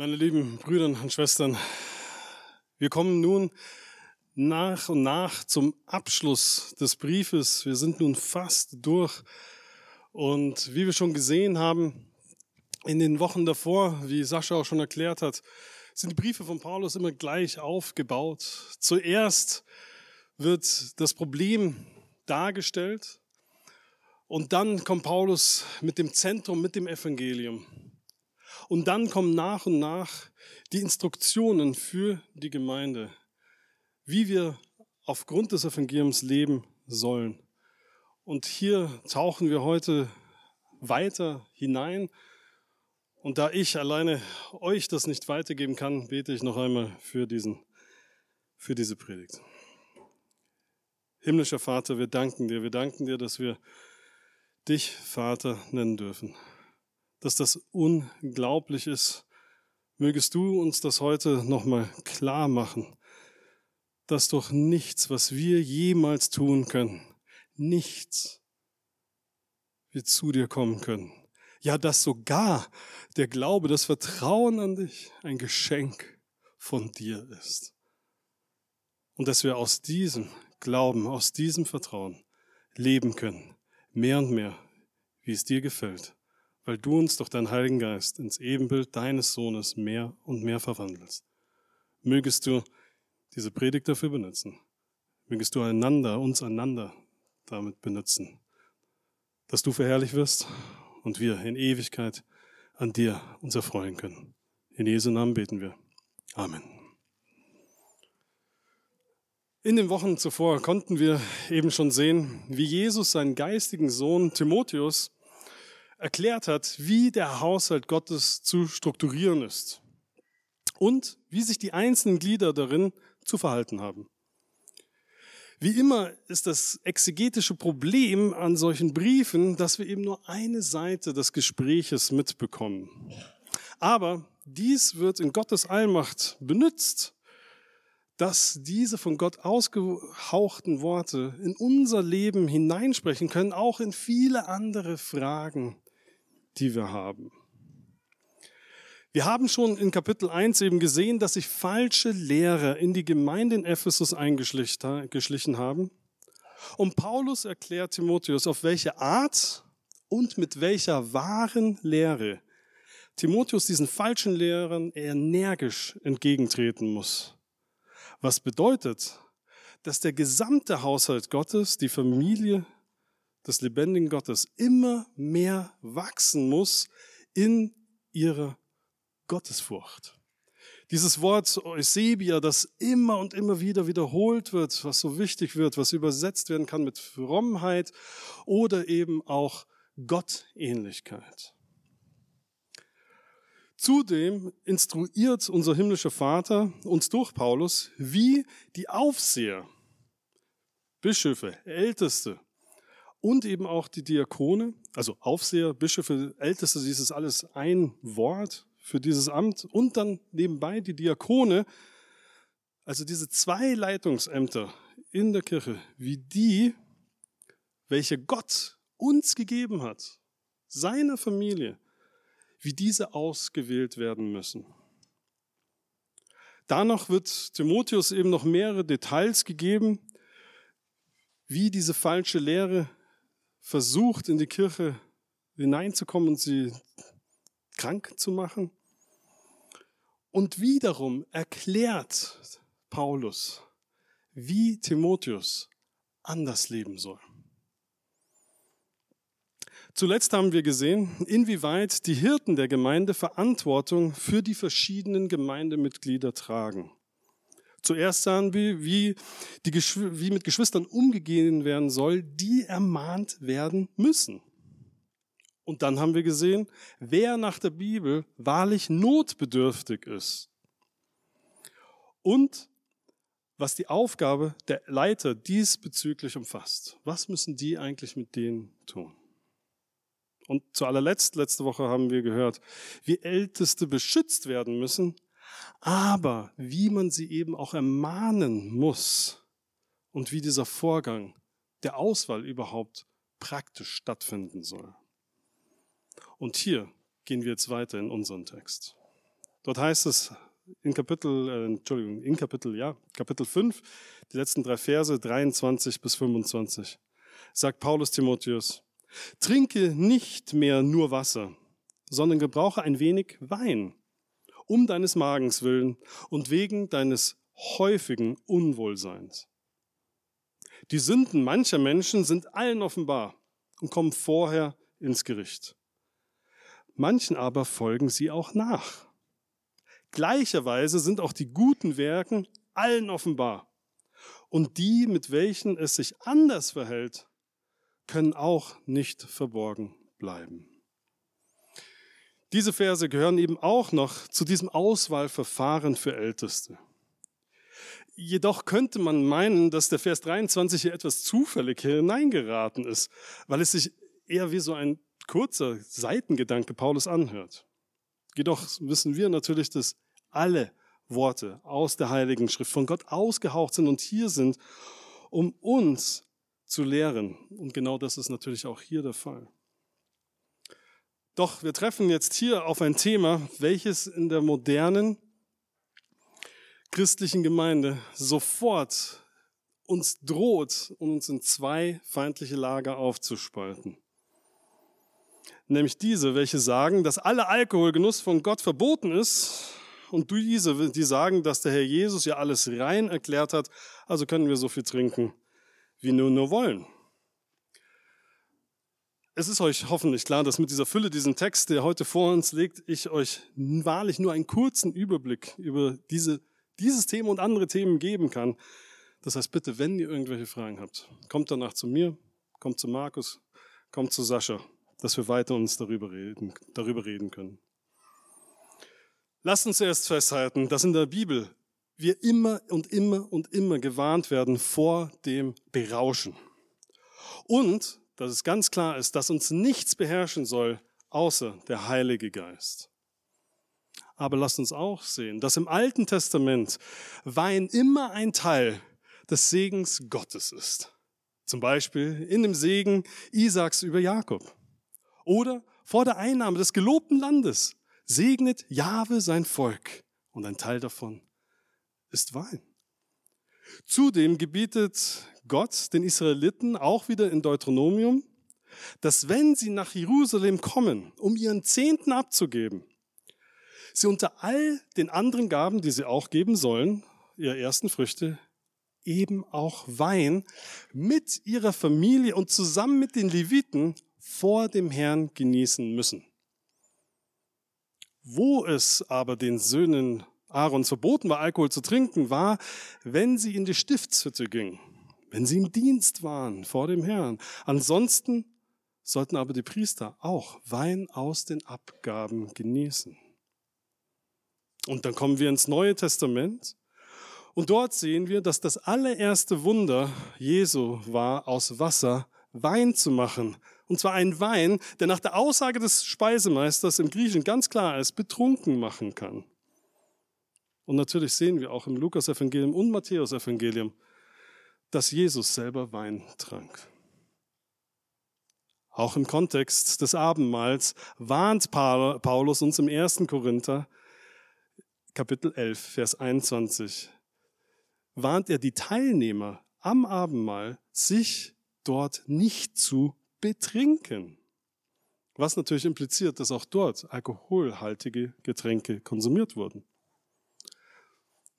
Meine lieben Brüder und Schwestern, wir kommen nun nach und nach zum Abschluss des Briefes. Wir sind nun fast durch. Und wie wir schon gesehen haben, in den Wochen davor, wie Sascha auch schon erklärt hat, sind die Briefe von Paulus immer gleich aufgebaut. Zuerst wird das Problem dargestellt und dann kommt Paulus mit dem Zentrum, mit dem Evangelium. Und dann kommen nach und nach die Instruktionen für die Gemeinde, wie wir aufgrund des Evangeliums leben sollen. Und hier tauchen wir heute weiter hinein. Und da ich alleine euch das nicht weitergeben kann, bete ich noch einmal für diesen, für diese Predigt. Himmlischer Vater, wir danken dir. Wir danken dir, dass wir dich Vater nennen dürfen dass das unglaublich ist. Mögest du uns das heute nochmal klar machen, dass doch nichts, was wir jemals tun können, nichts wir zu dir kommen können. Ja, dass sogar der Glaube, das Vertrauen an dich ein Geschenk von dir ist. Und dass wir aus diesem Glauben, aus diesem Vertrauen leben können, mehr und mehr, wie es dir gefällt weil du uns durch deinen Heiligen Geist ins Ebenbild deines Sohnes mehr und mehr verwandelst. Mögest du diese Predigt dafür benutzen. Mögest du einander, uns einander damit benutzen, dass du verherrlich wirst und wir in Ewigkeit an dir uns erfreuen können. In Jesu Namen beten wir. Amen. In den Wochen zuvor konnten wir eben schon sehen, wie Jesus seinen geistigen Sohn Timotheus erklärt hat, wie der Haushalt Gottes zu strukturieren ist und wie sich die einzelnen Glieder darin zu verhalten haben. Wie immer ist das exegetische Problem an solchen Briefen, dass wir eben nur eine Seite des Gespräches mitbekommen. Aber dies wird in Gottes Allmacht benutzt, dass diese von Gott ausgehauchten Worte in unser Leben hineinsprechen können, auch in viele andere Fragen, die wir haben. Wir haben schon in Kapitel 1 eben gesehen, dass sich falsche Lehrer in die Gemeinde in Ephesus eingeschlichen haben. Und Paulus erklärt Timotheus, auf welche Art und mit welcher wahren Lehre Timotheus diesen falschen Lehrern energisch entgegentreten muss. Was bedeutet, dass der gesamte Haushalt Gottes, die Familie des lebendigen Gottes immer mehr wachsen muss in ihrer Gottesfurcht. Dieses Wort Eusebia, das immer und immer wieder wiederholt wird, was so wichtig wird, was übersetzt werden kann mit Frommheit oder eben auch Gottähnlichkeit. Zudem instruiert unser himmlischer Vater uns durch Paulus, wie die Aufseher, Bischöfe, Älteste und eben auch die Diakone, also Aufseher, Bischöfe, Älteste, dies ist alles ein Wort für dieses Amt und dann nebenbei die Diakone, also diese zwei Leitungsämter in der Kirche, wie die, welche Gott uns gegeben hat, seiner Familie, wie diese ausgewählt werden müssen. Danach wird Timotheus eben noch mehrere Details gegeben, wie diese falsche Lehre versucht, in die Kirche hineinzukommen und sie krank zu machen. Und wiederum erklärt Paulus, wie Timotheus anders leben soll. Zuletzt haben wir gesehen, inwieweit die Hirten der Gemeinde Verantwortung für die verschiedenen Gemeindemitglieder tragen. Zuerst sahen wir, wie, die, wie mit Geschwistern umgegeben werden soll, die ermahnt werden müssen. Und dann haben wir gesehen, wer nach der Bibel wahrlich notbedürftig ist. Und was die Aufgabe der Leiter diesbezüglich umfasst. Was müssen die eigentlich mit denen tun? Und zu allerletzt, letzte Woche haben wir gehört, wie Älteste beschützt werden müssen, aber wie man sie eben auch ermahnen muss und wie dieser Vorgang der Auswahl überhaupt praktisch stattfinden soll. Und hier gehen wir jetzt weiter in unseren Text. Dort heißt es in Kapitel, äh, Entschuldigung, in Kapitel, ja, Kapitel 5, die letzten drei Verse, 23 bis 25, sagt Paulus Timotheus, trinke nicht mehr nur Wasser, sondern gebrauche ein wenig Wein, um deines Magens willen und wegen deines häufigen Unwohlseins. Die Sünden mancher Menschen sind allen offenbar und kommen vorher ins Gericht. Manchen aber folgen sie auch nach. Gleicherweise sind auch die guten Werken allen offenbar. Und die, mit welchen es sich anders verhält, können auch nicht verborgen bleiben. Diese Verse gehören eben auch noch zu diesem Auswahlverfahren für Älteste. Jedoch könnte man meinen, dass der Vers 23 hier etwas zufällig hineingeraten ist, weil es sich eher wie so ein kurzer Seitengedanke Paulus anhört. Jedoch wissen wir natürlich, dass alle Worte aus der Heiligen Schrift von Gott ausgehaucht sind und hier sind, um uns zu lehren. Und genau das ist natürlich auch hier der Fall. Doch wir treffen jetzt hier auf ein Thema, welches in der modernen christlichen Gemeinde sofort uns droht, uns in zwei feindliche Lager aufzuspalten. Nämlich diese, welche sagen, dass aller Alkoholgenuss von Gott verboten ist. Und diese, die sagen, dass der Herr Jesus ja alles rein erklärt hat, also können wir so viel trinken, wie nur nur wollen. Es ist euch hoffentlich klar, dass mit dieser Fülle, diesen Text, der heute vor uns liegt, ich euch wahrlich nur einen kurzen Überblick über diese, dieses Thema und andere Themen geben kann. Das heißt, bitte, wenn ihr irgendwelche Fragen habt, kommt danach zu mir, kommt zu Markus, kommt zu Sascha dass wir weiter uns darüber reden, darüber reden können. Lasst uns erst festhalten, dass in der Bibel wir immer und immer und immer gewarnt werden vor dem Berauschen. Und, dass es ganz klar ist, dass uns nichts beherrschen soll, außer der Heilige Geist. Aber lasst uns auch sehen, dass im Alten Testament Wein immer ein Teil des Segens Gottes ist. Zum Beispiel in dem Segen Isaaks über Jakob. Oder vor der Einnahme des gelobten Landes segnet Jahwe sein Volk und ein Teil davon ist Wein. Zudem gebietet Gott den Israeliten auch wieder in Deuteronomium, dass wenn sie nach Jerusalem kommen, um ihren Zehnten abzugeben, sie unter all den anderen Gaben, die sie auch geben sollen, ihre ersten Früchte, eben auch Wein mit ihrer Familie und zusammen mit den Leviten vor dem Herrn genießen müssen. Wo es aber den Söhnen Aarons verboten war, Alkohol zu trinken, war, wenn sie in die Stiftshütte gingen, wenn sie im Dienst waren vor dem Herrn. Ansonsten sollten aber die Priester auch Wein aus den Abgaben genießen. Und dann kommen wir ins Neue Testament und dort sehen wir, dass das allererste Wunder Jesu war, aus Wasser Wein zu machen. Und zwar ein Wein, der nach der Aussage des Speisemeisters im Griechischen ganz klar ist, betrunken machen kann. Und natürlich sehen wir auch im Lukas-Evangelium und Matthäus-Evangelium, dass Jesus selber Wein trank. Auch im Kontext des Abendmahls warnt Paulus uns im 1. Korinther, Kapitel 11, Vers 21, warnt er die Teilnehmer am Abendmahl, sich dort nicht zu betrinken. Was natürlich impliziert, dass auch dort alkoholhaltige Getränke konsumiert wurden.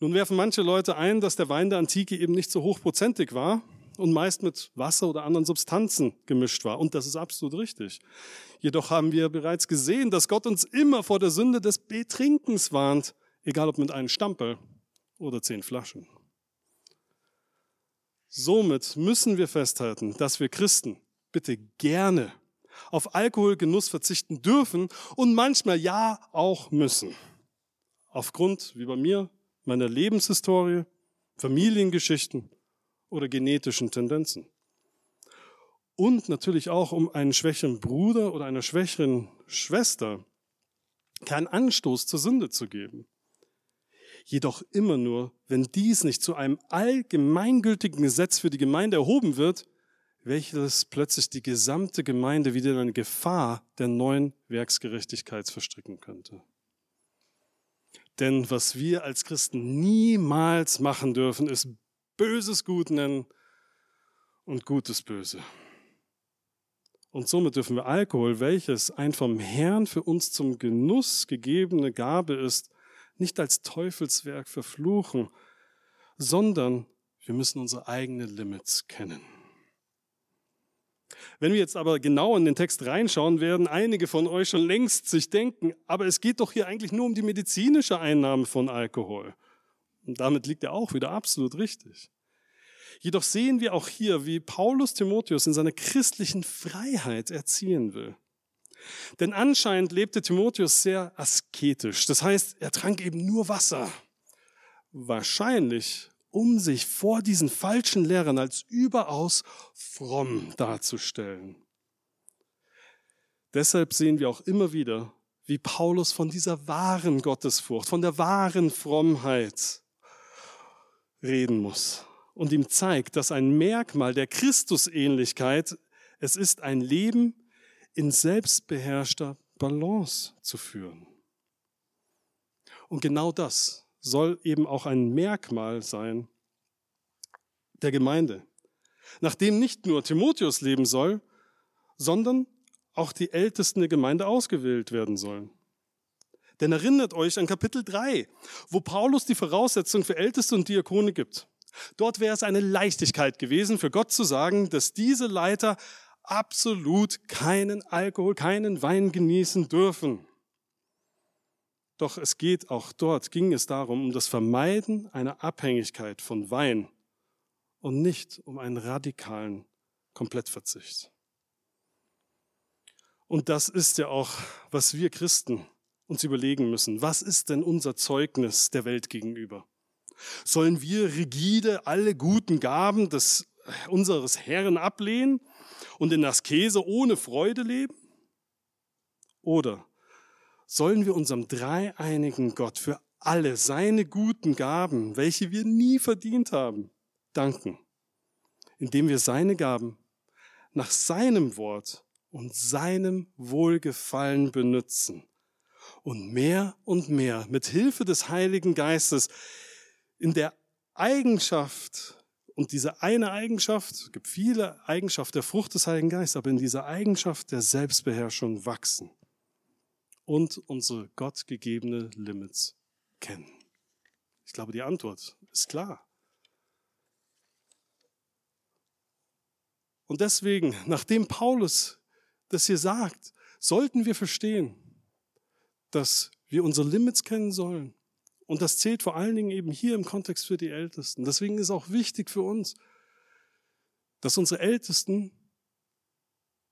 Nun werfen manche Leute ein, dass der Wein der Antike eben nicht so hochprozentig war und meist mit Wasser oder anderen Substanzen gemischt war. Und das ist absolut richtig. Jedoch haben wir bereits gesehen, dass Gott uns immer vor der Sünde des Betrinkens warnt, egal ob mit einem Stamperl oder zehn Flaschen. Somit müssen wir festhalten, dass wir Christen bitte gerne auf Alkoholgenuss verzichten dürfen und manchmal ja auch müssen. Aufgrund, wie bei mir, meiner Lebenshistorie, Familiengeschichten oder genetischen Tendenzen. Und natürlich auch, um einen schwächeren Bruder oder einer schwächeren Schwester keinen Anstoß zur Sünde zu geben. Jedoch immer nur, wenn dies nicht zu einem allgemeingültigen Gesetz für die Gemeinde erhoben wird, welches plötzlich die gesamte Gemeinde wieder in eine Gefahr der neuen Werksgerechtigkeit verstricken könnte. Denn was wir als Christen niemals machen dürfen, ist Böses gut nennen und Gutes böse. Und somit dürfen wir Alkohol, welches ein vom Herrn für uns zum Genuss gegebene Gabe ist, nicht als Teufelswerk verfluchen, sondern wir müssen unsere eigenen Limits kennen. Wenn wir jetzt aber genau in den Text reinschauen, werden einige von euch schon längst sich denken, aber es geht doch hier eigentlich nur um die medizinische Einnahme von Alkohol. Und damit liegt er auch wieder absolut richtig. Jedoch sehen wir auch hier, wie Paulus Timotheus in seiner christlichen Freiheit erziehen will. Denn anscheinend lebte Timotheus sehr asketisch. Das heißt, er trank eben nur Wasser. Wahrscheinlich, um sich vor diesen falschen Lehrern als überaus fromm darzustellen. Deshalb sehen wir auch immer wieder, wie Paulus von dieser wahren Gottesfurcht, von der wahren Frommheit reden muss und ihm zeigt, dass ein Merkmal der Christusähnlichkeit es ist, ein Leben in selbstbeherrschter Balance zu führen. Und genau das soll eben auch ein Merkmal sein der Gemeinde, nachdem nicht nur Timotheus leben soll, sondern auch die Ältesten der Gemeinde ausgewählt werden sollen. Denn erinnert euch an Kapitel 3, wo Paulus die Voraussetzung für Älteste und Diakone gibt. Dort wäre es eine Leichtigkeit gewesen, für Gott zu sagen, dass diese Leiter absolut keinen Alkohol, keinen Wein genießen dürfen. Doch es geht auch dort, ging es darum, um das Vermeiden einer Abhängigkeit von Wein und nicht um einen radikalen Komplettverzicht. Und das ist ja auch, was wir Christen uns überlegen müssen. Was ist denn unser Zeugnis der Welt gegenüber? Sollen wir rigide alle guten Gaben des, unseres Herrn ablehnen und in Askese ohne Freude leben? Oder sollen wir unserem dreieinigen Gott für alle seine guten Gaben, welche wir nie verdient haben, danken, indem wir seine Gaben nach seinem Wort und seinem Wohlgefallen benutzen und mehr und mehr mit Hilfe des Heiligen Geistes in der Eigenschaft, und diese eine Eigenschaft, es gibt viele Eigenschaften der Frucht des Heiligen Geistes, aber in dieser Eigenschaft der Selbstbeherrschung wachsen und unsere Gott gegebene Limits kennen. Ich glaube, die Antwort ist klar. Und deswegen, nachdem Paulus das hier sagt, sollten wir verstehen, dass wir unsere Limits kennen sollen und das zählt vor allen Dingen eben hier im Kontext für die Ältesten. Deswegen ist auch wichtig für uns, dass unsere Ältesten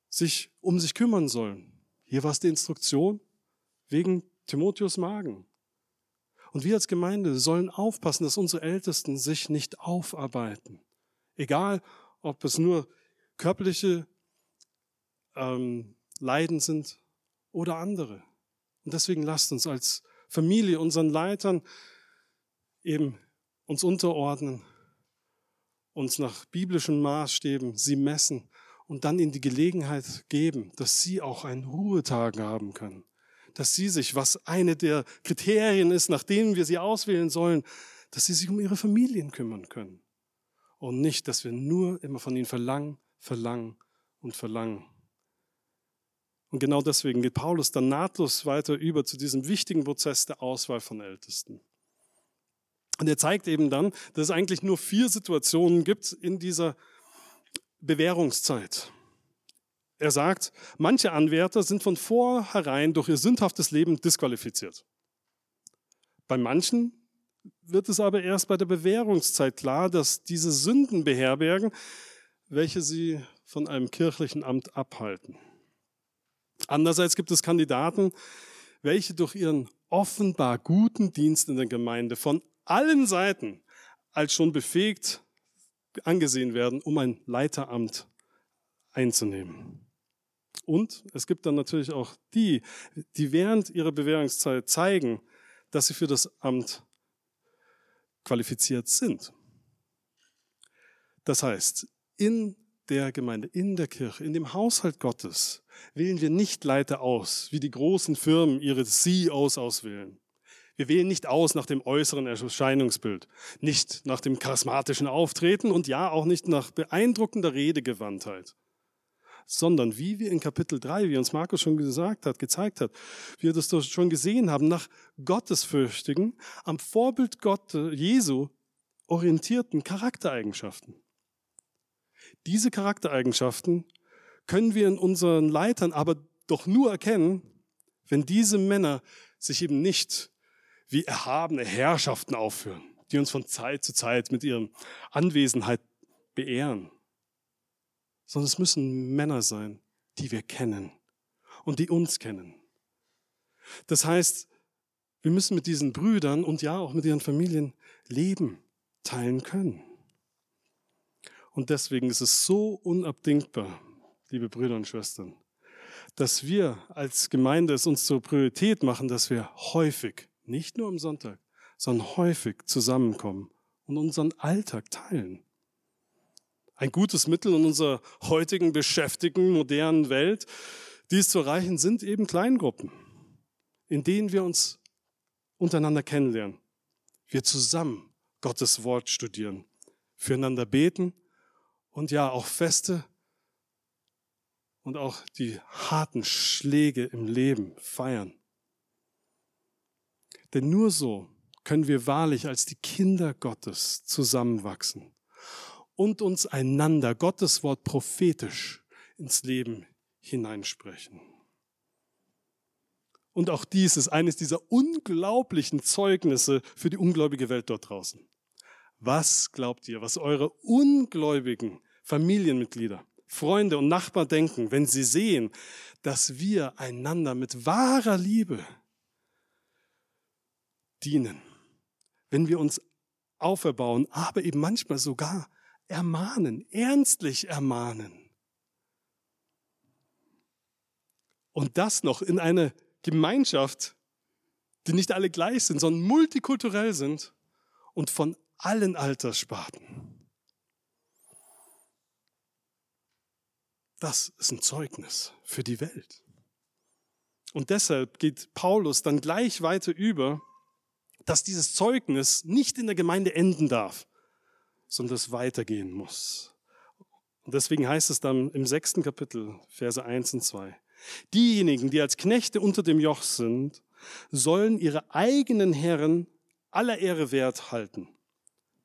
sich um sich kümmern sollen. Hier war es die Instruktion wegen Timotheus Magen. Und wir als Gemeinde sollen aufpassen, dass unsere Ältesten sich nicht aufarbeiten. Egal, ob es nur körperliche ähm, Leiden sind oder andere. Und deswegen lasst uns als Familie, unseren Leitern eben uns unterordnen, uns nach biblischen Maßstäben sie messen und dann ihnen die Gelegenheit geben, dass sie auch einen Ruhetag haben können. Dass sie sich, was eine der Kriterien ist, nach denen wir sie auswählen sollen, dass sie sich um ihre Familien kümmern können. Und nicht, dass wir nur immer von ihnen verlangen, verlangen und verlangen. Und genau deswegen geht Paulus dann nahtlos weiter über zu diesem wichtigen Prozess der Auswahl von Ältesten. Und er zeigt eben dann, dass es eigentlich nur vier Situationen gibt in dieser Bewährungszeit. Er sagt, manche Anwärter sind von vornherein durch ihr sündhaftes Leben disqualifiziert. Bei manchen wird es aber erst bei der Bewährungszeit klar, dass diese Sünden beherbergen, welche sie von einem kirchlichen Amt abhalten. Andererseits gibt es Kandidaten, welche durch ihren offenbar guten Dienst in der Gemeinde von allen Seiten als schon befähigt angesehen werden, um ein Leiteramt einzunehmen. Und es gibt dann natürlich auch die, die während ihrer Bewährungszeit zeigen, dass sie für das Amt qualifiziert sind. Das heißt, in der Gemeinde, in der Kirche, in dem Haushalt Gottes wählen wir nicht Leiter aus, wie die großen Firmen ihre CEOs auswählen. Wir wählen nicht aus nach dem äußeren Erscheinungsbild, nicht nach dem charismatischen Auftreten und ja auch nicht nach beeindruckender Redegewandtheit, sondern wie wir in Kapitel 3, wie uns Markus schon gesagt hat, gezeigt hat, wie wir das schon gesehen haben, nach gottesfürchtigen, am Vorbild Gott Jesu orientierten Charaktereigenschaften. Diese Charaktereigenschaften können wir in unseren Leitern aber doch nur erkennen, wenn diese Männer sich eben nicht wie erhabene Herrschaften aufführen, die uns von Zeit zu Zeit mit ihrer Anwesenheit beehren, sondern es müssen Männer sein, die wir kennen und die uns kennen. Das heißt, wir müssen mit diesen Brüdern und ja auch mit ihren Familien Leben teilen können. Und deswegen ist es so unabdingbar, liebe Brüder und Schwestern, dass wir als Gemeinde es uns zur Priorität machen, dass wir häufig nicht nur am Sonntag, sondern häufig zusammenkommen und unseren Alltag teilen. Ein gutes Mittel in unserer heutigen beschäftigten, modernen Welt, dies zu erreichen, sind eben Kleingruppen, in denen wir uns untereinander kennenlernen. Wir zusammen Gottes Wort studieren, füreinander beten und ja auch Feste und auch die harten Schläge im Leben feiern. Denn nur so können wir wahrlich als die Kinder Gottes zusammenwachsen und uns einander Gottes Wort prophetisch ins Leben hineinsprechen. Und auch dies ist eines dieser unglaublichen Zeugnisse für die ungläubige Welt dort draußen. Was glaubt ihr, was eure ungläubigen Familienmitglieder, Freunde und Nachbarn denken, wenn sie sehen, dass wir einander mit wahrer Liebe dienen, wenn wir uns auferbauen, aber eben manchmal sogar ermahnen, ernstlich ermahnen. Und das noch in eine Gemeinschaft, die nicht alle gleich sind, sondern multikulturell sind und von allen Alterssparten. Das ist ein Zeugnis für die Welt. Und deshalb geht Paulus dann gleich weiter über dass dieses Zeugnis nicht in der Gemeinde enden darf, sondern es weitergehen muss. Und deswegen heißt es dann im sechsten Kapitel, Verse 1 und 2. Diejenigen, die als Knechte unter dem Joch sind, sollen ihre eigenen Herren aller Ehre wert halten,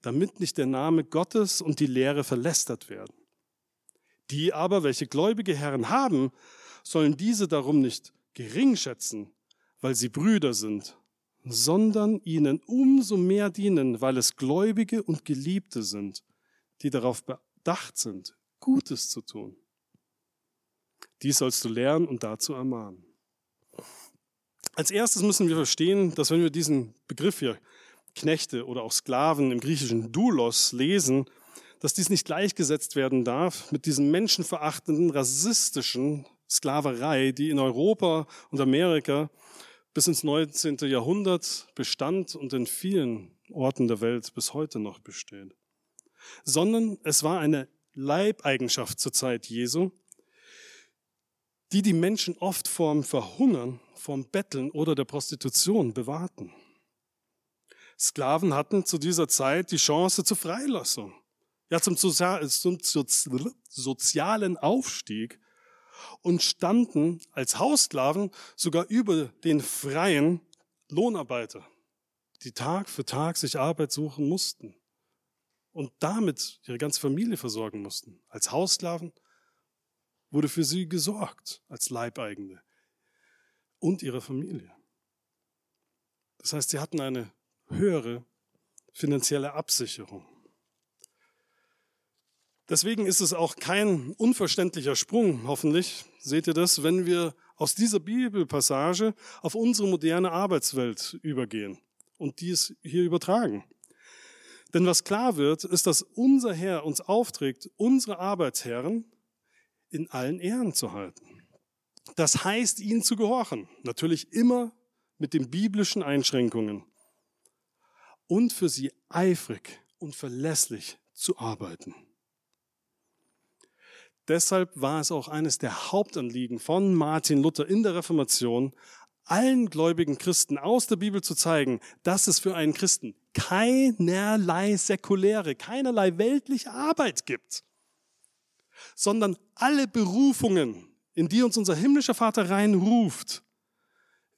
damit nicht der Name Gottes und die Lehre verlästert werden. Die aber, welche gläubige Herren haben, sollen diese darum nicht gering schätzen, weil sie Brüder sind, sondern ihnen umso mehr dienen, weil es Gläubige und Geliebte sind, die darauf bedacht sind, Gutes zu tun. Dies sollst du lernen und dazu ermahnen. Als erstes müssen wir verstehen, dass wenn wir diesen Begriff hier, Knechte oder auch Sklaven im griechischen Doulos lesen, dass dies nicht gleichgesetzt werden darf mit diesem menschenverachtenden, rassistischen Sklaverei, die in Europa und Amerika bis ins 19. Jahrhundert bestand und in vielen Orten der Welt bis heute noch besteht. Sondern es war eine Leibeigenschaft zur Zeit Jesu, die die Menschen oft vorm Verhungern, vorm Betteln oder der Prostitution bewahrten. Sklaven hatten zu dieser Zeit die Chance zur Freilassung, ja zum, zum sozialen Aufstieg und standen als Haussklaven sogar über den freien Lohnarbeiter, die Tag für Tag sich Arbeit suchen mussten und damit ihre ganze Familie versorgen mussten. Als Haussklaven wurde für sie gesorgt, als Leibeigene und ihre Familie. Das heißt, sie hatten eine höhere finanzielle Absicherung. Deswegen ist es auch kein unverständlicher Sprung, hoffentlich, seht ihr das, wenn wir aus dieser Bibelpassage auf unsere moderne Arbeitswelt übergehen und dies hier übertragen. Denn was klar wird, ist, dass unser Herr uns aufträgt, unsere Arbeitsherren in allen Ehren zu halten. Das heißt, ihnen zu gehorchen. Natürlich immer mit den biblischen Einschränkungen. Und für sie eifrig und verlässlich zu arbeiten. Deshalb war es auch eines der Hauptanliegen von Martin Luther in der Reformation, allen gläubigen Christen aus der Bibel zu zeigen, dass es für einen Christen keinerlei säkuläre, keinerlei weltliche Arbeit gibt, sondern alle Berufungen, in die uns unser himmlischer Vater reinruft,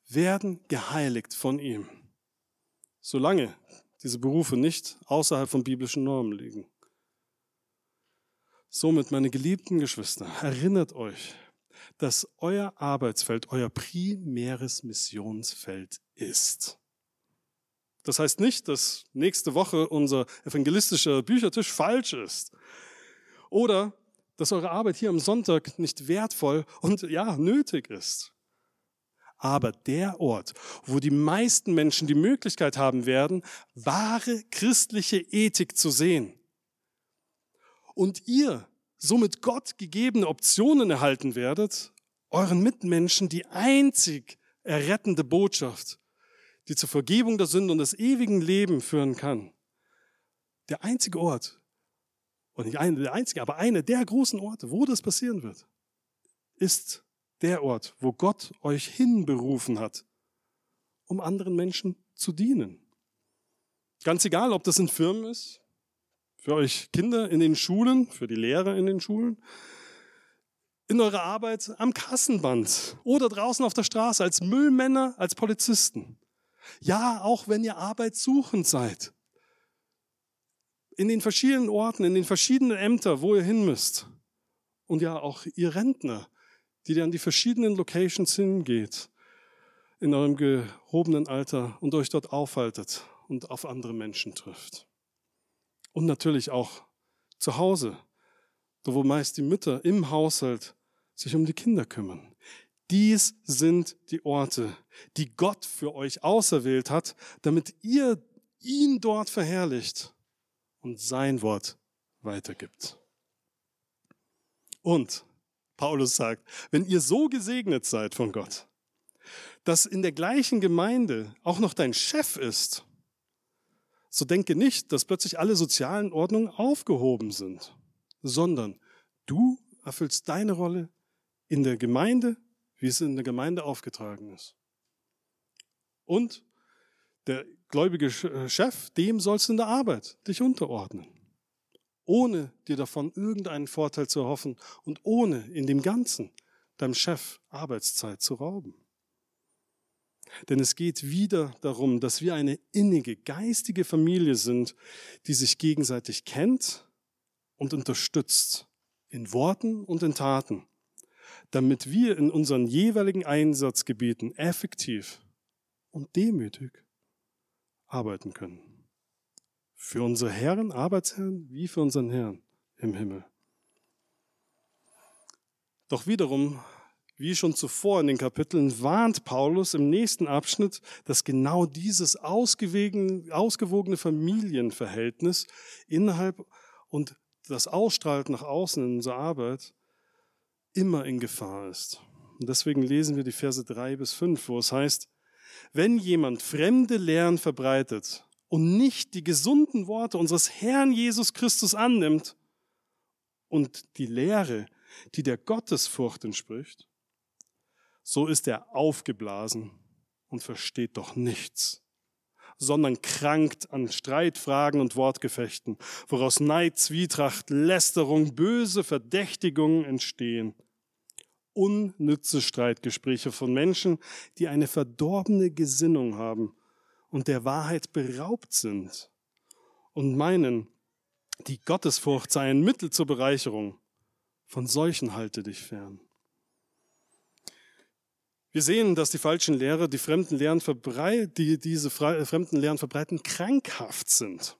werden geheiligt von ihm, solange diese Berufe nicht außerhalb von biblischen Normen liegen. Somit, meine geliebten Geschwister, erinnert euch, dass euer Arbeitsfeld euer primäres Missionsfeld ist. Das heißt nicht, dass nächste Woche unser evangelistischer Büchertisch falsch ist. Oder dass eure Arbeit hier am Sonntag nicht wertvoll und ja, nötig ist. Aber der Ort, wo die meisten Menschen die Möglichkeit haben werden, wahre christliche Ethik zu sehen. Und ihr somit Gott gegebene Optionen erhalten werdet, euren Mitmenschen die einzig errettende Botschaft, die zur Vergebung der Sünde und des ewigen Lebens führen kann. Der einzige Ort, und nicht einer der einzige, aber einer der großen Orte, wo das passieren wird, ist der Ort, wo Gott euch hinberufen hat, um anderen Menschen zu dienen. Ganz egal, ob das in Firmen ist, für euch Kinder in den Schulen, für die Lehrer in den Schulen, in eurer Arbeit am Kassenband oder draußen auf der Straße als Müllmänner, als Polizisten. Ja, auch wenn ihr arbeitssuchend seid. In den verschiedenen Orten, in den verschiedenen Ämtern, wo ihr hin müsst. Und ja, auch ihr Rentner, die ihr an die verschiedenen Locations hingeht, in eurem gehobenen Alter und euch dort aufhaltet und auf andere Menschen trifft. Und natürlich auch zu Hause, wo meist die Mütter im Haushalt sich um die Kinder kümmern. Dies sind die Orte, die Gott für euch auserwählt hat, damit ihr ihn dort verherrlicht und sein Wort weitergibt. Und Paulus sagt, wenn ihr so gesegnet seid von Gott, dass in der gleichen Gemeinde auch noch dein Chef ist, so denke nicht, dass plötzlich alle sozialen Ordnungen aufgehoben sind, sondern du erfüllst deine Rolle in der Gemeinde, wie es in der Gemeinde aufgetragen ist. Und der gläubige äh, Chef, dem sollst du in der Arbeit dich unterordnen ohne dir davon irgendeinen Vorteil zu erhoffen und ohne in dem Ganzen deinem Chef Arbeitszeit zu rauben. Denn es geht wieder darum, dass wir eine innige, geistige Familie sind, die sich gegenseitig kennt und unterstützt, in Worten und in Taten, damit wir in unseren jeweiligen Einsatzgebieten effektiv und demütig arbeiten können. Für unsere Herren, Arbeitsherren, wie für unseren Herrn im Himmel. Doch wiederum, wie schon zuvor in den Kapiteln, warnt Paulus im nächsten Abschnitt, dass genau dieses ausgewogene Familienverhältnis innerhalb und das Ausstrahlt nach außen in unserer Arbeit immer in Gefahr ist. Und deswegen lesen wir die Verse drei bis fünf, wo es heißt, wenn jemand fremde Lehren verbreitet und nicht die gesunden Worte unseres Herrn Jesus Christus annimmt und die Lehre, die der Gottesfurcht entspricht, so ist er aufgeblasen und versteht doch nichts, sondern krankt an Streitfragen und Wortgefechten, woraus Neid, Zwietracht, Lästerung, böse Verdächtigungen entstehen. Unnütze Streitgespräche von Menschen, die eine verdorbene Gesinnung haben und der Wahrheit beraubt sind und meinen, die Gottesfurcht sei ein Mittel zur Bereicherung. Von solchen halte dich fern. Wir sehen, dass die falschen Lehrer, die fremden Lehren die diese fremden Lehren verbreiten, krankhaft sind.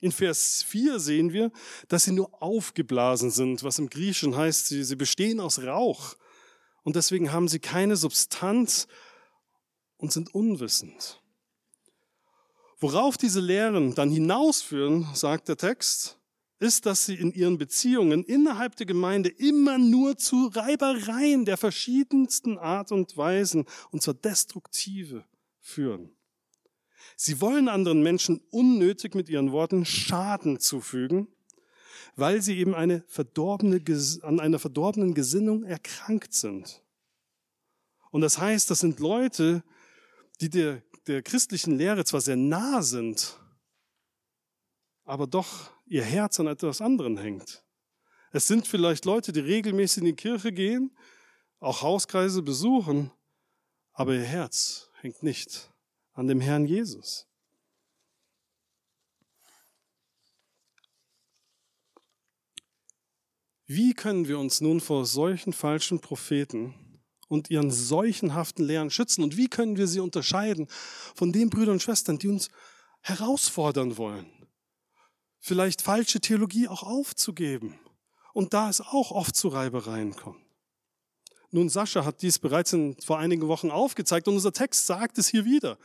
In Vers 4 sehen wir, dass sie nur aufgeblasen sind, was im Griechischen heißt, sie, sie bestehen aus Rauch. Und deswegen haben sie keine Substanz und sind unwissend. Worauf diese Lehren dann hinausführen, sagt der Text, ist, dass sie in ihren Beziehungen innerhalb der Gemeinde immer nur zu Reibereien der verschiedensten Art und Weisen und zur Destruktive führen. Sie wollen anderen Menschen unnötig mit ihren Worten Schaden zufügen, weil sie eben eine verdorbene, an einer verdorbenen Gesinnung erkrankt sind. Und das heißt, das sind Leute, die der, der christlichen Lehre zwar sehr nah sind, aber doch ihr Herz an etwas anderem hängt. Es sind vielleicht Leute, die regelmäßig in die Kirche gehen, auch Hauskreise besuchen, aber ihr Herz hängt nicht an dem Herrn Jesus. Wie können wir uns nun vor solchen falschen Propheten und ihren seuchenhaften Lehren schützen? Und wie können wir sie unterscheiden von den Brüdern und Schwestern, die uns herausfordern wollen? Vielleicht falsche Theologie auch aufzugeben und da es auch oft zu Reibereien kommt. Nun, Sascha hat dies bereits in, vor einigen Wochen aufgezeigt und unser Text sagt es hier wieder.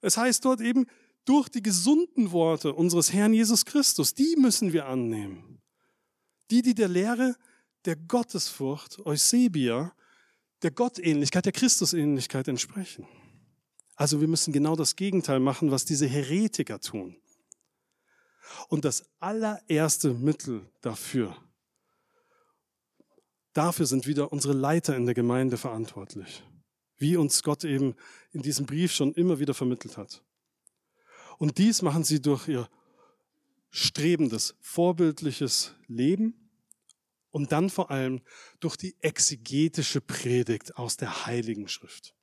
Es heißt dort eben, durch die gesunden Worte unseres Herrn Jesus Christus, die müssen wir annehmen. Die, die der Lehre der Gottesfurcht, Eusebia, der Gottähnlichkeit, der Christusähnlichkeit entsprechen. Also wir müssen genau das Gegenteil machen, was diese Heretiker tun. Und das allererste Mittel dafür Dafür sind wieder unsere Leiter in der Gemeinde verantwortlich, wie uns Gott eben in diesem Brief schon immer wieder vermittelt hat. Und dies machen sie durch ihr strebendes, vorbildliches Leben und dann vor allem durch die exegetische Predigt aus der Heiligen Schrift.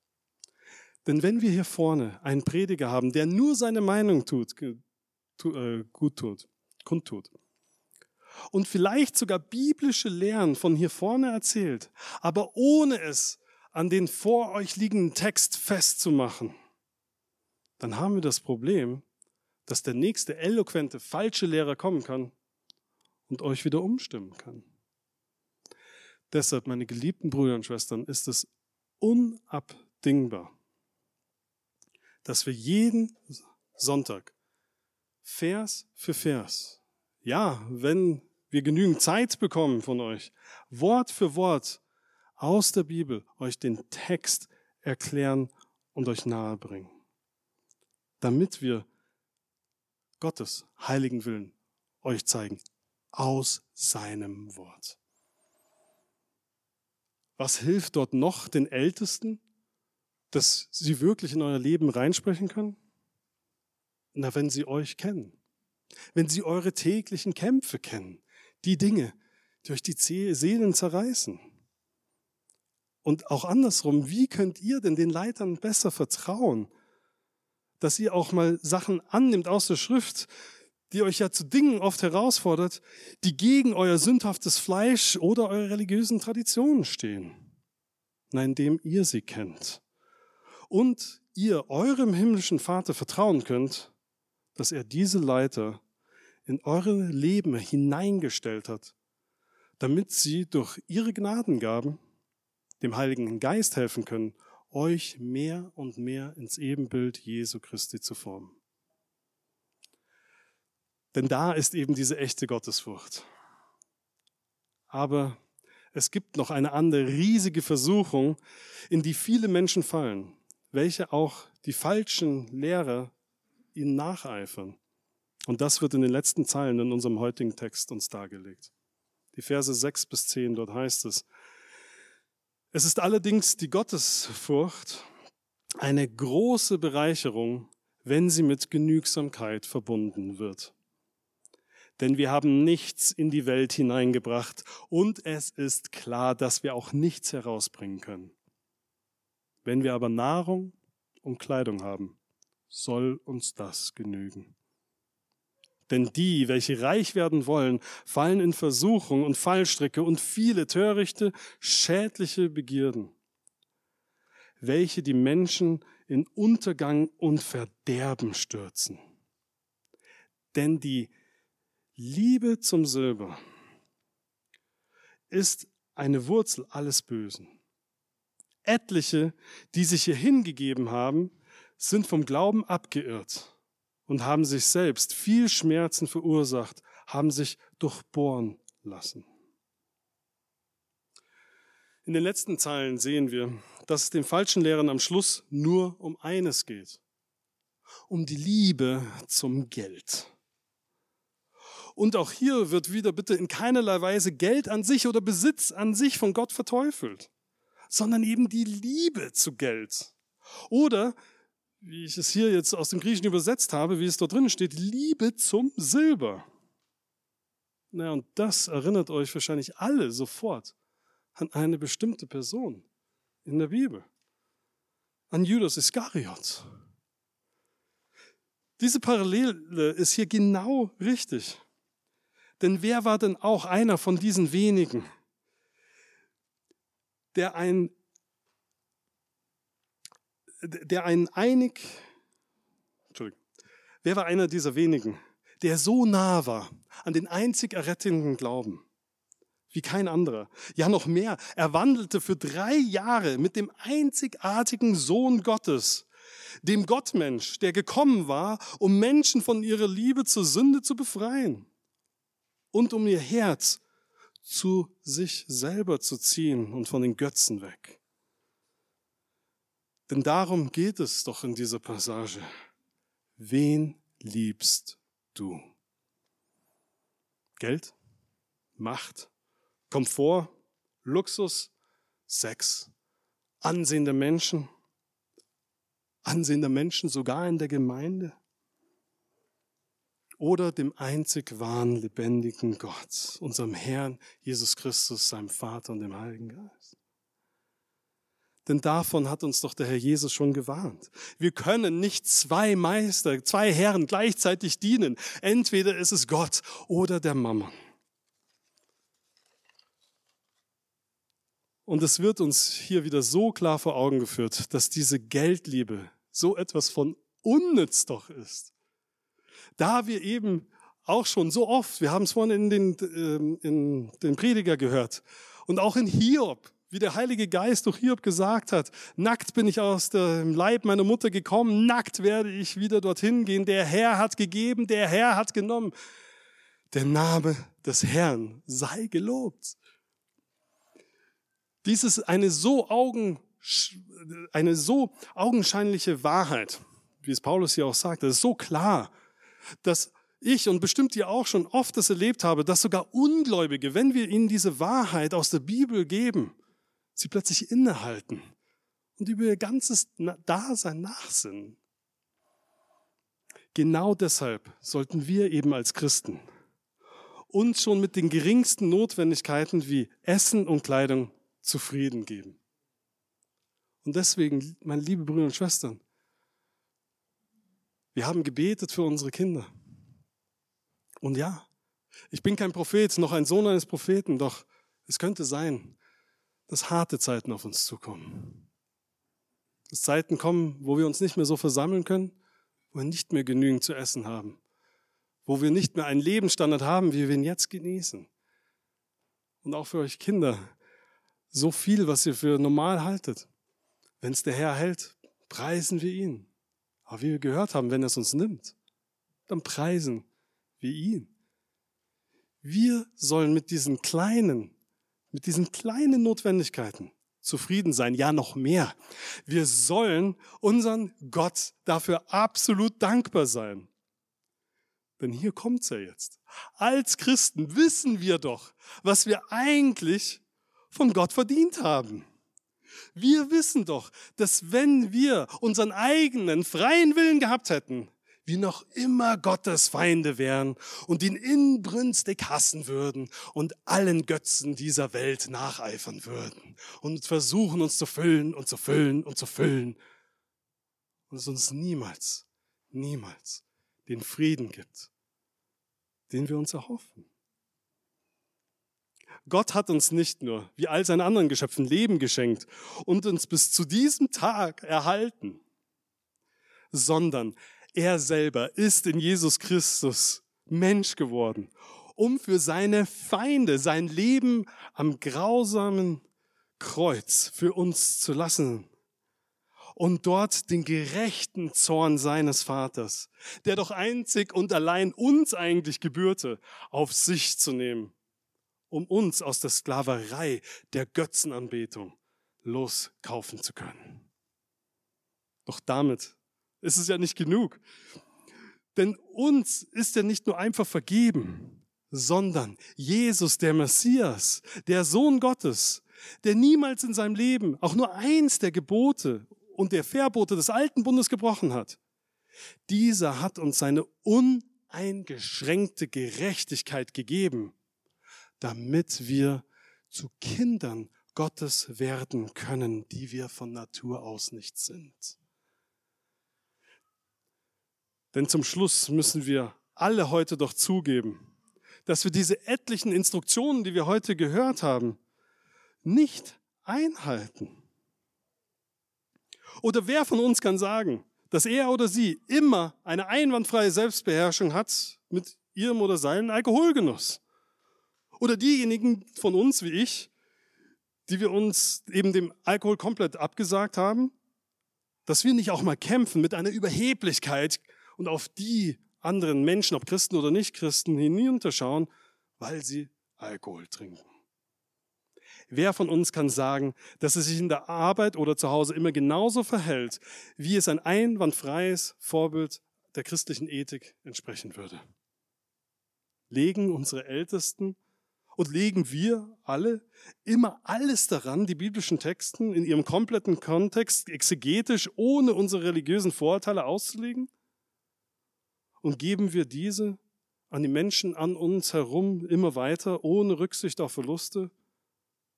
Denn wenn wir hier vorne einen Prediger haben, der nur seine Meinung tut, äh, gut tut, kundtut, und vielleicht sogar biblische Lehren von hier vorne erzählt, aber ohne es an den vor euch liegenden Text festzumachen, dann haben wir das Problem, dass der nächste eloquente falsche Lehrer kommen kann und euch wieder umstimmen kann. Deshalb, meine geliebten Brüder und Schwestern, ist es unabdingbar, dass wir jeden Sonntag Vers für Vers ja, wenn wir genügend Zeit bekommen von euch, Wort für Wort aus der Bibel euch den Text erklären und euch nahebringen, damit wir Gottes heiligen Willen euch zeigen aus seinem Wort. Was hilft dort noch den Ältesten, dass sie wirklich in euer Leben reinsprechen können? Na, wenn sie euch kennen wenn sie eure täglichen Kämpfe kennen, die Dinge, die euch die Seelen zerreißen. Und auch andersrum, wie könnt ihr denn den Leitern besser vertrauen, dass ihr auch mal Sachen annimmt aus der Schrift, die euch ja zu Dingen oft herausfordert, die gegen euer sündhaftes Fleisch oder eure religiösen Traditionen stehen. Nein, indem ihr sie kennt und ihr eurem himmlischen Vater vertrauen könnt, dass er diese Leiter in eure Leben hineingestellt hat, damit sie durch ihre Gnadengaben dem Heiligen Geist helfen können, euch mehr und mehr ins Ebenbild Jesu Christi zu formen. Denn da ist eben diese echte Gottesfurcht. Aber es gibt noch eine andere riesige Versuchung, in die viele Menschen fallen, welche auch die falschen Lehrer ihnen nacheifern. Und das wird in den letzten Zeilen in unserem heutigen Text uns dargelegt. Die Verse 6 bis 10, dort heißt es, es ist allerdings die Gottesfurcht eine große Bereicherung, wenn sie mit Genügsamkeit verbunden wird. Denn wir haben nichts in die Welt hineingebracht und es ist klar, dass wir auch nichts herausbringen können. Wenn wir aber Nahrung und Kleidung haben, soll uns das genügen. Denn die, welche reich werden wollen, fallen in Versuchung und Fallstricke und viele törichte, schädliche Begierden, welche die Menschen in Untergang und Verderben stürzen. Denn die Liebe zum Silber ist eine Wurzel alles Bösen. Etliche, die sich hier hingegeben haben, sind vom Glauben abgeirrt und haben sich selbst viel Schmerzen verursacht, haben sich durchbohren lassen. In den letzten Zeilen sehen wir, dass es den falschen Lehrern am Schluss nur um eines geht. Um die Liebe zum Geld. Und auch hier wird wieder bitte in keinerlei Weise Geld an sich oder Besitz an sich von Gott verteufelt. sondern eben die Liebe zu Geld. Oder, wie ich es hier jetzt aus dem Griechischen übersetzt habe, wie es dort drin steht, Liebe zum Silber. Na, und das erinnert euch wahrscheinlich alle sofort an eine bestimmte Person in der Bibel. An Judas Iskariot. Diese Parallele ist hier genau richtig. Denn wer war denn auch einer von diesen wenigen, der ein, der ein einig, Entschuldigung, wer war einer dieser wenigen, der so nah war an den einzig errettenden Glauben? wie kein anderer. Ja, noch mehr. Er wandelte für drei Jahre mit dem einzigartigen Sohn Gottes, dem Gottmensch, der gekommen war, um Menschen von ihrer Liebe zur Sünde zu befreien und um ihr Herz zu sich selber zu ziehen und von den Götzen weg. Denn darum geht es doch in dieser Passage. Wen liebst du? Geld? Macht? Komfort? Luxus? Sex? Ansehen der Menschen? Ansehen der Menschen sogar in der Gemeinde? Oder dem einzig wahren, lebendigen Gott, unserem Herrn Jesus Christus, seinem Vater und dem Heiligen Geist? Denn davon hat uns doch der Herr Jesus schon gewarnt. Wir können nicht zwei Meister, zwei Herren gleichzeitig dienen. Entweder ist es Gott oder der Mammon. Und es wird uns hier wieder so klar vor Augen geführt, dass diese Geldliebe so etwas von unnütz doch ist. Da wir eben auch schon so oft, wir haben es vorhin in den, ähm, in den Prediger gehört und auch in Hiob, wie der Heilige Geist durch Hiob gesagt hat, nackt bin ich aus dem Leib meiner Mutter gekommen, nackt werde ich wieder dorthin gehen. Der Herr hat gegeben, der Herr hat genommen. Der Name des Herrn sei gelobt. Dies ist eine so, Augen, eine so augenscheinliche Wahrheit, wie es Paulus hier auch sagt. Das ist so klar, dass ich und bestimmt ihr auch schon oft das erlebt habe, dass sogar Ungläubige, wenn wir ihnen diese Wahrheit aus der Bibel geben, sie plötzlich innehalten und über ihr ganzes Dasein nachsinnen. Genau deshalb sollten wir eben als Christen uns schon mit den geringsten Notwendigkeiten wie Essen und Kleidung zufrieden geben. Und deswegen, meine liebe Brüder und Schwestern, wir haben gebetet für unsere Kinder. Und ja, ich bin kein Prophet, noch ein Sohn eines Propheten, doch es könnte sein, dass harte Zeiten auf uns zukommen. Dass Zeiten kommen, wo wir uns nicht mehr so versammeln können, wo wir nicht mehr genügend zu essen haben, wo wir nicht mehr einen Lebensstandard haben, wie wir ihn jetzt genießen. Und auch für euch Kinder, so viel, was ihr für normal haltet. Wenn es der Herr hält, preisen wir ihn. Aber wie wir gehört haben, wenn er es uns nimmt, dann preisen wir ihn. Wir sollen mit diesen kleinen mit diesen kleinen Notwendigkeiten zufrieden sein, ja noch mehr. Wir sollen unseren Gott dafür absolut dankbar sein. Denn hier kommt's ja jetzt. Als Christen wissen wir doch, was wir eigentlich von Gott verdient haben. Wir wissen doch, dass wenn wir unseren eigenen freien Willen gehabt hätten, wie noch immer Gottes Feinde wären und ihn inbrünstig hassen würden und allen Götzen dieser Welt nacheifern würden und versuchen uns zu füllen und zu füllen und zu füllen und es uns niemals, niemals den Frieden gibt, den wir uns erhoffen. Gott hat uns nicht nur, wie all seinen anderen Geschöpfen, Leben geschenkt und uns bis zu diesem Tag erhalten, sondern er selber ist in Jesus Christus Mensch geworden, um für seine Feinde sein Leben am grausamen Kreuz für uns zu lassen und dort den gerechten Zorn seines Vaters, der doch einzig und allein uns eigentlich gebührte, auf sich zu nehmen, um uns aus der Sklaverei der Götzenanbetung loskaufen zu können. Doch damit ist es ja nicht genug. Denn uns ist ja nicht nur einfach vergeben, sondern Jesus, der Messias, der Sohn Gottes, der niemals in seinem Leben auch nur eins der Gebote und der Verbote des alten Bundes gebrochen hat, dieser hat uns seine uneingeschränkte Gerechtigkeit gegeben, damit wir zu Kindern Gottes werden können, die wir von Natur aus nicht sind. Denn zum Schluss müssen wir alle heute doch zugeben, dass wir diese etlichen Instruktionen, die wir heute gehört haben, nicht einhalten. Oder wer von uns kann sagen, dass er oder sie immer eine einwandfreie Selbstbeherrschung hat mit ihrem oder seinem Alkoholgenuss? Oder diejenigen von uns wie ich, die wir uns eben dem Alkohol komplett abgesagt haben, dass wir nicht auch mal kämpfen mit einer Überheblichkeit und auf die anderen Menschen, ob Christen oder nicht Christen, hinunterschauen, weil sie Alkohol trinken. Wer von uns kann sagen, dass es sich in der Arbeit oder zu Hause immer genauso verhält, wie es ein einwandfreies Vorbild der christlichen Ethik entsprechen würde? Legen unsere Ältesten und legen wir alle immer alles daran, die biblischen Texten in ihrem kompletten Kontext exegetisch ohne unsere religiösen Vorurteile auszulegen? Und geben wir diese an die Menschen an uns herum immer weiter, ohne Rücksicht auf Verluste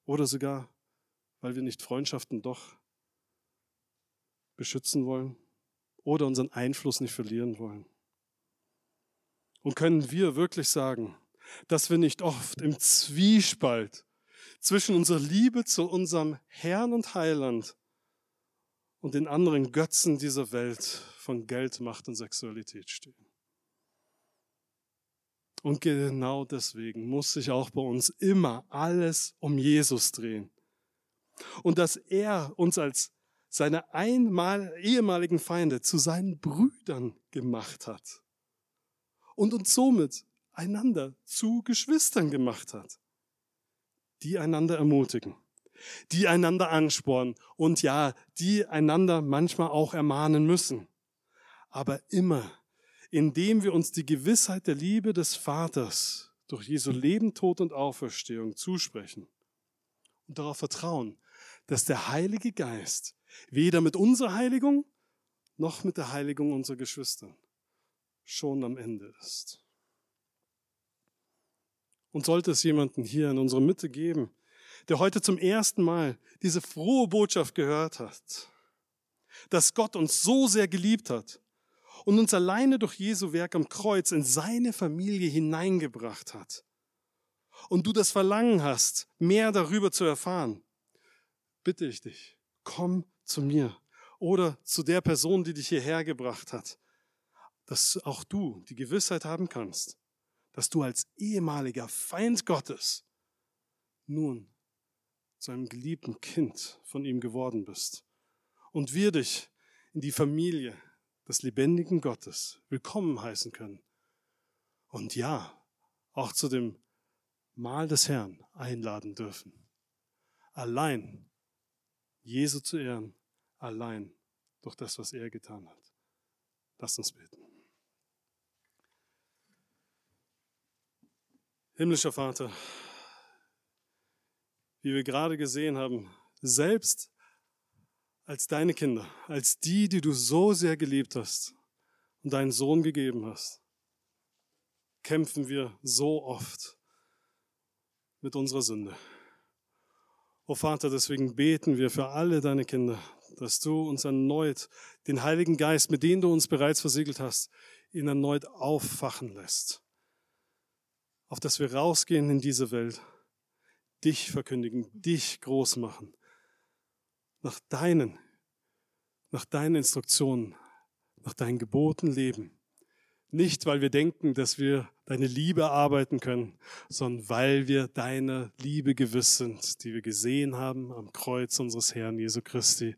oder sogar, weil wir nicht Freundschaften doch beschützen wollen oder unseren Einfluss nicht verlieren wollen? Und können wir wirklich sagen, dass wir nicht oft im Zwiespalt zwischen unserer Liebe zu unserem Herrn und Heiland und den anderen Götzen dieser Welt von Geld, Macht und Sexualität stehen. Und genau deswegen muss sich auch bei uns immer alles um Jesus drehen. Und dass er uns als seine einmal ehemaligen Feinde zu seinen Brüdern gemacht hat und uns somit einander zu Geschwistern gemacht hat, die einander ermutigen, die einander anspornen und ja, die einander manchmal auch ermahnen müssen, aber immer, indem wir uns die Gewissheit der Liebe des Vaters durch Jesu Leben, Tod und Auferstehung zusprechen und darauf vertrauen, dass der Heilige Geist weder mit unserer Heiligung noch mit der Heiligung unserer Geschwister schon am Ende ist. Und sollte es jemanden hier in unserer Mitte geben, der heute zum ersten Mal diese frohe Botschaft gehört hat, dass Gott uns so sehr geliebt hat und uns alleine durch Jesu Werk am Kreuz in seine Familie hineingebracht hat, und du das Verlangen hast, mehr darüber zu erfahren, bitte ich dich, komm zu mir oder zu der Person, die dich hierher gebracht hat, dass auch du die Gewissheit haben kannst, dass du als ehemaliger Feind Gottes nun zu einem geliebten Kind von ihm geworden bist. Und wir dich in die Familie des lebendigen Gottes willkommen heißen können. Und ja, auch zu dem Mahl des Herrn einladen dürfen. Allein Jesu zu ehren, allein durch das, was er getan hat. Lass uns beten. Himmlischer Vater, wie wir gerade gesehen haben, selbst als deine Kinder, als die, die du so sehr geliebt hast und deinen Sohn gegeben hast, kämpfen wir so oft mit unserer Sünde. O oh Vater, deswegen beten wir für alle deine Kinder, dass du uns erneut den Heiligen Geist, mit dem du uns bereits versiegelt hast, ihn erneut auffachen lässt auf dass wir rausgehen in diese Welt, dich verkündigen, dich groß machen, nach deinen, nach deinen Instruktionen, nach deinen Geboten leben. Nicht, weil wir denken, dass wir deine Liebe erarbeiten können, sondern weil wir deiner Liebe gewiss sind, die wir gesehen haben am Kreuz unseres Herrn Jesu Christi.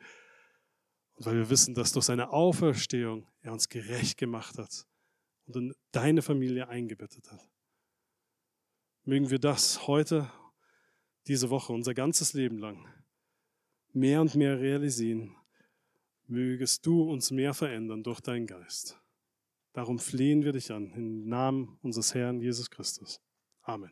Und weil wir wissen, dass durch seine Auferstehung er uns gerecht gemacht hat und in deine Familie eingebettet hat. Mögen wir das heute, diese Woche, unser ganzes Leben lang mehr und mehr realisieren. Mögest du uns mehr verändern durch deinen Geist. Darum flehen wir dich an, im Namen unseres Herrn Jesus Christus. Amen.